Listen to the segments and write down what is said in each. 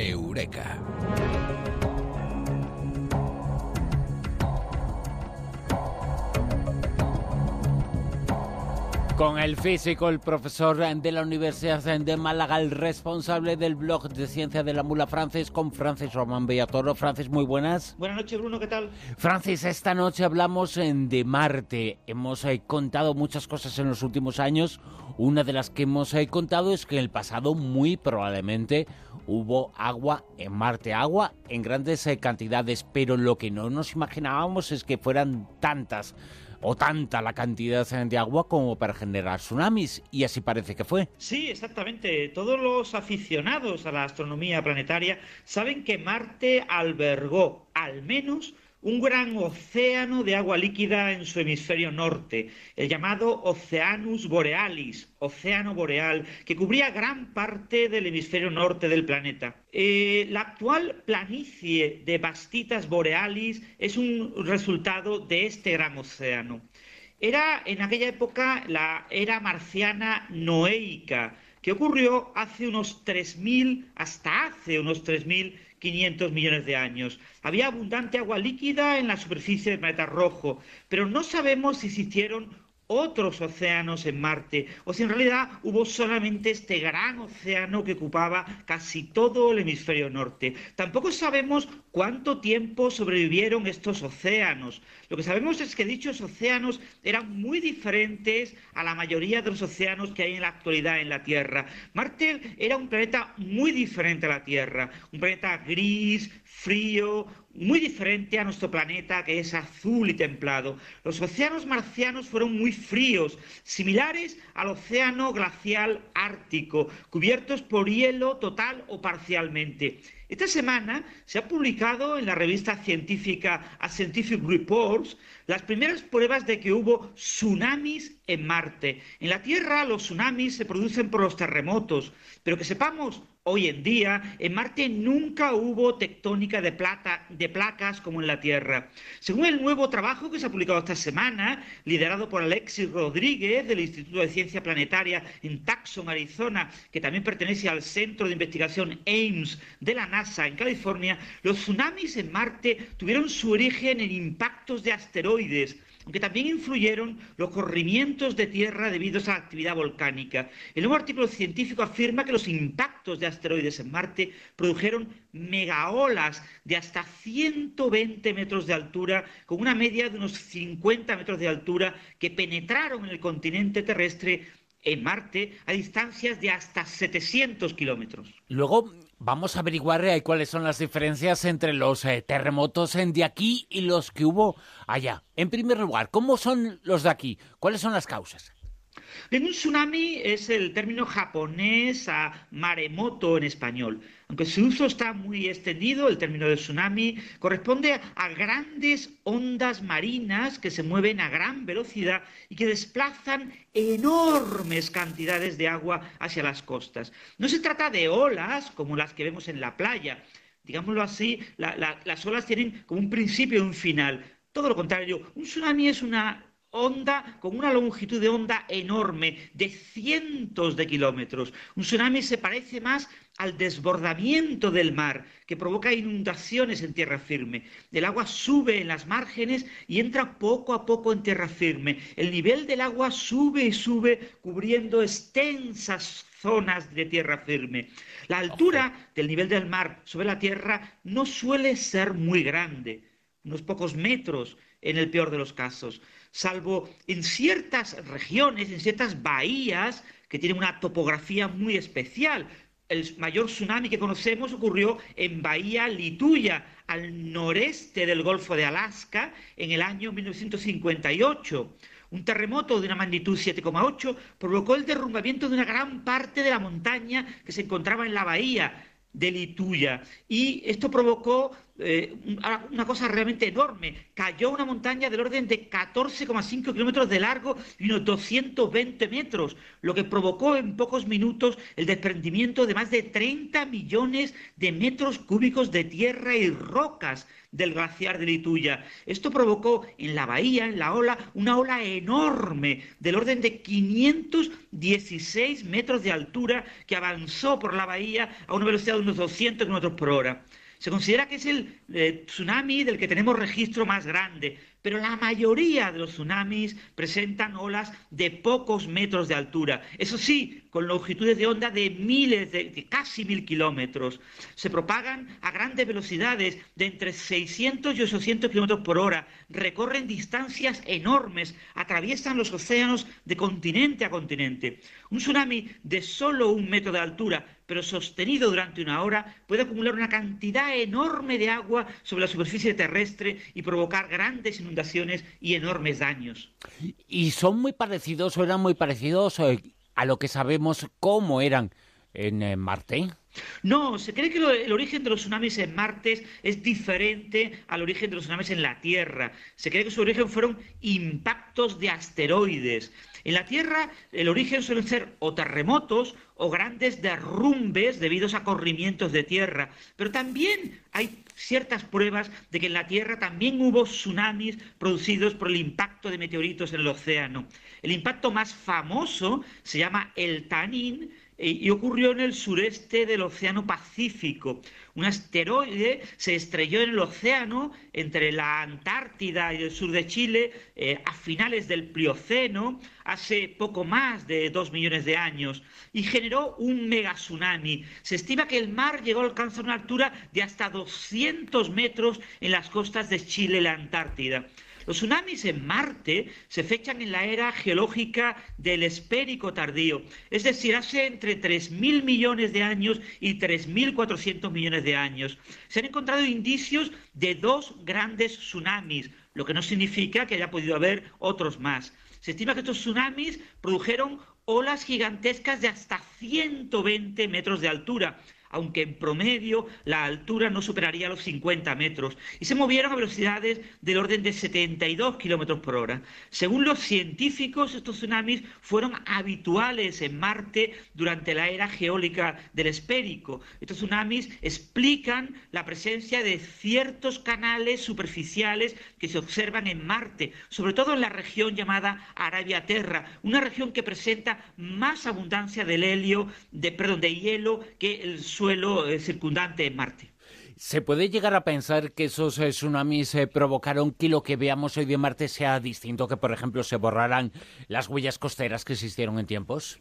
Eureka. Con el físico, el profesor de la Universidad de Málaga, el responsable del blog de ciencia de la mula Francis, con Francis Román Bellatoro. Francis, muy buenas. Buenas noches, Bruno, ¿qué tal? Francis, esta noche hablamos de Marte. Hemos eh, contado muchas cosas en los últimos años. Una de las que hemos eh, contado es que en el pasado, muy probablemente, hubo agua en Marte, agua en grandes eh, cantidades, pero lo que no nos imaginábamos es que fueran tantas o tanta la cantidad de agua como para generar tsunamis, y así parece que fue. Sí, exactamente. Todos los aficionados a la astronomía planetaria saben que Marte albergó al menos un gran océano de agua líquida en su hemisferio norte, el llamado Oceanus Borealis, océano boreal, que cubría gran parte del hemisferio norte del planeta. Eh, la actual planicie de Bastitas Borealis es un resultado de este gran océano. Era en aquella época la era marciana noéica, que ocurrió hace unos 3.000, hasta hace unos 3.500 millones de años. Había abundante agua líquida en la superficie del planeta rojo, pero no sabemos si existieron otros océanos en Marte, o si en realidad hubo solamente este gran océano que ocupaba casi todo el hemisferio norte. Tampoco sabemos cuánto tiempo sobrevivieron estos océanos. Lo que sabemos es que dichos océanos eran muy diferentes a la mayoría de los océanos que hay en la actualidad en la Tierra. Marte era un planeta muy diferente a la Tierra, un planeta gris, frío, muy diferente a nuestro planeta que es azul y templado. Los océanos marcianos fueron muy fríos, similares al océano glacial ártico, cubiertos por hielo total o parcialmente. Esta semana se ha publicado en la revista científica Scientific Reports las primeras pruebas de que hubo tsunamis en Marte. En la Tierra los tsunamis se producen por los terremotos, pero que sepamos Hoy en día, en Marte nunca hubo tectónica de, plata, de placas como en la Tierra. Según el nuevo trabajo que se ha publicado esta semana, liderado por Alexis Rodríguez del Instituto de Ciencia Planetaria en Tucson, Arizona, que también pertenece al Centro de Investigación Ames de la NASA en California, los tsunamis en Marte tuvieron su origen en impactos de asteroides aunque también influyeron los corrimientos de tierra debido a la actividad volcánica. El nuevo artículo científico afirma que los impactos de asteroides en Marte produjeron megaolas de hasta 120 metros de altura, con una media de unos 50 metros de altura, que penetraron en el continente terrestre en Marte a distancias de hasta 700 kilómetros. Luego vamos a averiguar eh, cuáles son las diferencias entre los eh, terremotos de aquí y los que hubo allá. En primer lugar, ¿cómo son los de aquí? ¿Cuáles son las causas? Bien, un tsunami es el término japonés a maremoto en español. Aunque su uso está muy extendido, el término de tsunami corresponde a grandes ondas marinas que se mueven a gran velocidad y que desplazan enormes cantidades de agua hacia las costas. No se trata de olas como las que vemos en la playa. Digámoslo así, las olas tienen como un principio y un final. Todo lo contrario, un tsunami es una onda con una longitud de onda enorme de cientos de kilómetros. Un tsunami se parece más al desbordamiento del mar que provoca inundaciones en tierra firme. El agua sube en las márgenes y entra poco a poco en tierra firme. El nivel del agua sube y sube cubriendo extensas zonas de tierra firme. La altura del nivel del mar sobre la tierra no suele ser muy grande, unos pocos metros en el peor de los casos salvo en ciertas regiones, en ciertas bahías que tienen una topografía muy especial. El mayor tsunami que conocemos ocurrió en Bahía Lituya, al noreste del Golfo de Alaska, en el año 1958. Un terremoto de una magnitud 7,8 provocó el derrumbamiento de una gran parte de la montaña que se encontraba en la bahía de Lituya. Y esto provocó eh, una cosa realmente enorme. Cayó una montaña del orden de 14,5 kilómetros de largo y unos 220 metros, lo que provocó en pocos minutos el desprendimiento de más de 30 millones de metros cúbicos de tierra y rocas del glaciar de Lituya. Esto provocó en la bahía, en la ola, una ola enorme del orden de 516 metros de altura que avanzó por la bahía a una velocidad de unos 200 kilómetros por hora. Se considera que es el eh, tsunami del que tenemos registro más grande, pero la mayoría de los tsunamis presentan olas de pocos metros de altura. Eso sí, con longitudes de onda de miles, de, casi mil kilómetros. Se propagan a grandes velocidades de entre 600 y 800 kilómetros por hora. Recorren distancias enormes, atraviesan los océanos de continente a continente. Un tsunami de solo un metro de altura, pero sostenido durante una hora, puede acumular una cantidad enorme de agua sobre la superficie terrestre y provocar grandes inundaciones y enormes daños. ¿Y son muy parecidos o eran muy parecidos eh, a lo que sabemos cómo eran en eh, Marte? No, se cree que el origen de los tsunamis en Marte es diferente al origen de los tsunamis en la Tierra. Se cree que su origen fueron impactos de asteroides. En la Tierra el origen suelen ser o terremotos o grandes derrumbes debidos a corrimientos de tierra, pero también hay ciertas pruebas de que en la Tierra también hubo tsunamis producidos por el impacto de meteoritos en el océano. El impacto más famoso se llama el Tanin, y ocurrió en el sureste del Océano Pacífico. Un asteroide se estrelló en el océano entre la Antártida y el sur de Chile eh, a finales del Plioceno, hace poco más de dos millones de años, y generó un megatsunami. Se estima que el mar llegó a alcanzar una altura de hasta 200 metros en las costas de Chile y la Antártida. Los tsunamis en Marte se fechan en la era geológica del espérico tardío, es decir, hace entre 3.000 millones de años y 3.400 millones de años. Se han encontrado indicios de dos grandes tsunamis, lo que no significa que haya podido haber otros más. Se estima que estos tsunamis produjeron olas gigantescas de hasta 120 metros de altura, aunque en promedio la altura no superaría los 50 metros, y se movieron a velocidades del orden de 72 kilómetros por hora. Según los científicos, estos tsunamis fueron habituales en Marte durante la era geólica del Espérico. Estos tsunamis explican la presencia de ciertos canales superficiales que se observan en Marte, sobre todo en la región llamada Arabia Terra, una región que presenta más abundancia del helio, de, perdón, de hielo que el suelo eh, circundante en Marte. ¿Se puede llegar a pensar que esos eh, tsunamis eh, provocaron que lo que veamos hoy de Marte sea distinto, que por ejemplo se borraran las huellas costeras que existieron en tiempos?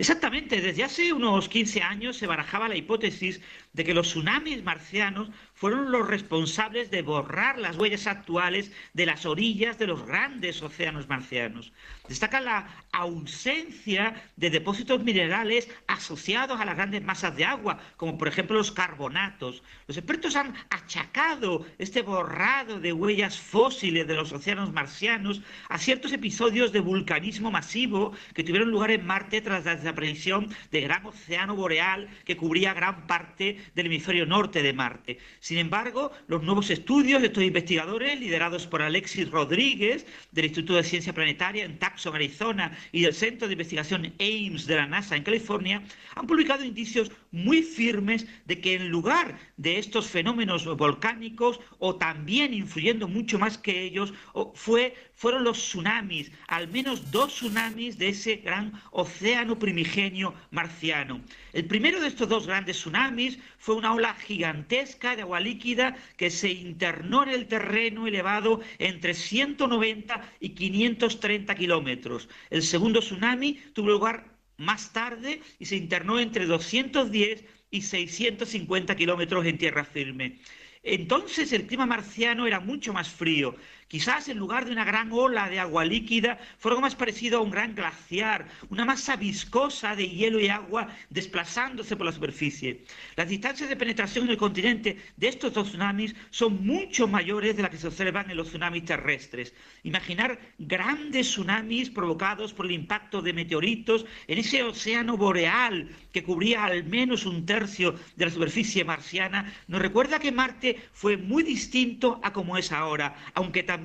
Exactamente, desde hace unos 15 años se barajaba la hipótesis de que los tsunamis marcianos fueron los responsables de borrar las huellas actuales de las orillas de los grandes océanos marcianos. Destaca la ausencia de depósitos minerales asociados a las grandes masas de agua, como por ejemplo los carbonatos. Los expertos han achacado este borrado de huellas fósiles de los océanos marcianos a ciertos episodios de vulcanismo masivo que tuvieron lugar en Marte tras la desaparición del gran océano boreal que cubría gran parte del hemisferio norte de Marte. Sin embargo, los nuevos estudios de estos investigadores, liderados por Alexis Rodríguez, del Instituto de Ciencia Planetaria en Tucson, Arizona, y del Centro de Investigación Ames de la NASA en California, han publicado indicios muy firmes de que en lugar de estos fenómenos volcánicos, o también influyendo mucho más que ellos, fue, fueron los tsunamis, al menos dos tsunamis de ese gran océano primigenio marciano. El primero de estos dos grandes tsunamis fue una ola gigantesca de agua líquida que se internó en el terreno elevado entre 190 y 530 kilómetros. El segundo tsunami tuvo lugar más tarde y se internó entre 210 y 650 kilómetros en tierra firme. Entonces el clima marciano era mucho más frío Quizás en lugar de una gran ola de agua líquida, fue algo más parecido a un gran glaciar, una masa viscosa de hielo y agua desplazándose por la superficie. Las distancias de penetración en el continente de estos dos tsunamis son mucho mayores de las que se observan en los tsunamis terrestres. Imaginar grandes tsunamis provocados por el impacto de meteoritos en ese océano boreal que cubría al menos un tercio de la superficie marciana nos recuerda que Marte fue muy distinto a como es ahora, aunque también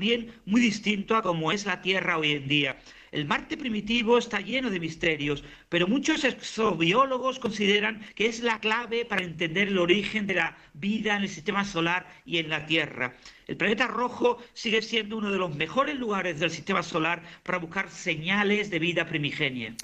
muy distinto a como es la Tierra hoy en día. El Marte primitivo está lleno de misterios, pero muchos exobiólogos consideran que es la clave para entender el origen de la vida en el sistema solar y en la Tierra. El planeta rojo sigue siendo uno de los mejores lugares del sistema solar para buscar señales de vida primigenia.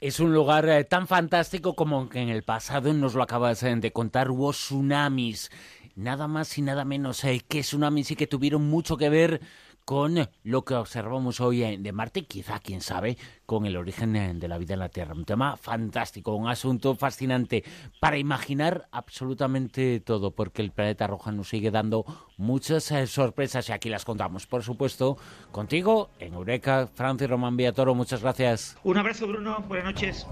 Es un lugar eh, tan fantástico como en el pasado nos lo acabas eh, de contar, hubo tsunamis. Nada más y nada menos eh, que tsunamis y que tuvieron mucho que ver con lo que observamos hoy de Marte, quizá, quién sabe, con el origen de la vida en la Tierra. Un tema fantástico, un asunto fascinante para imaginar absolutamente todo, porque el planeta rojo nos sigue dando muchas eh, sorpresas y aquí las contamos, por supuesto, contigo en Eureka, Francis Román Villatoro, muchas gracias. Un abrazo, Bruno, buenas noches.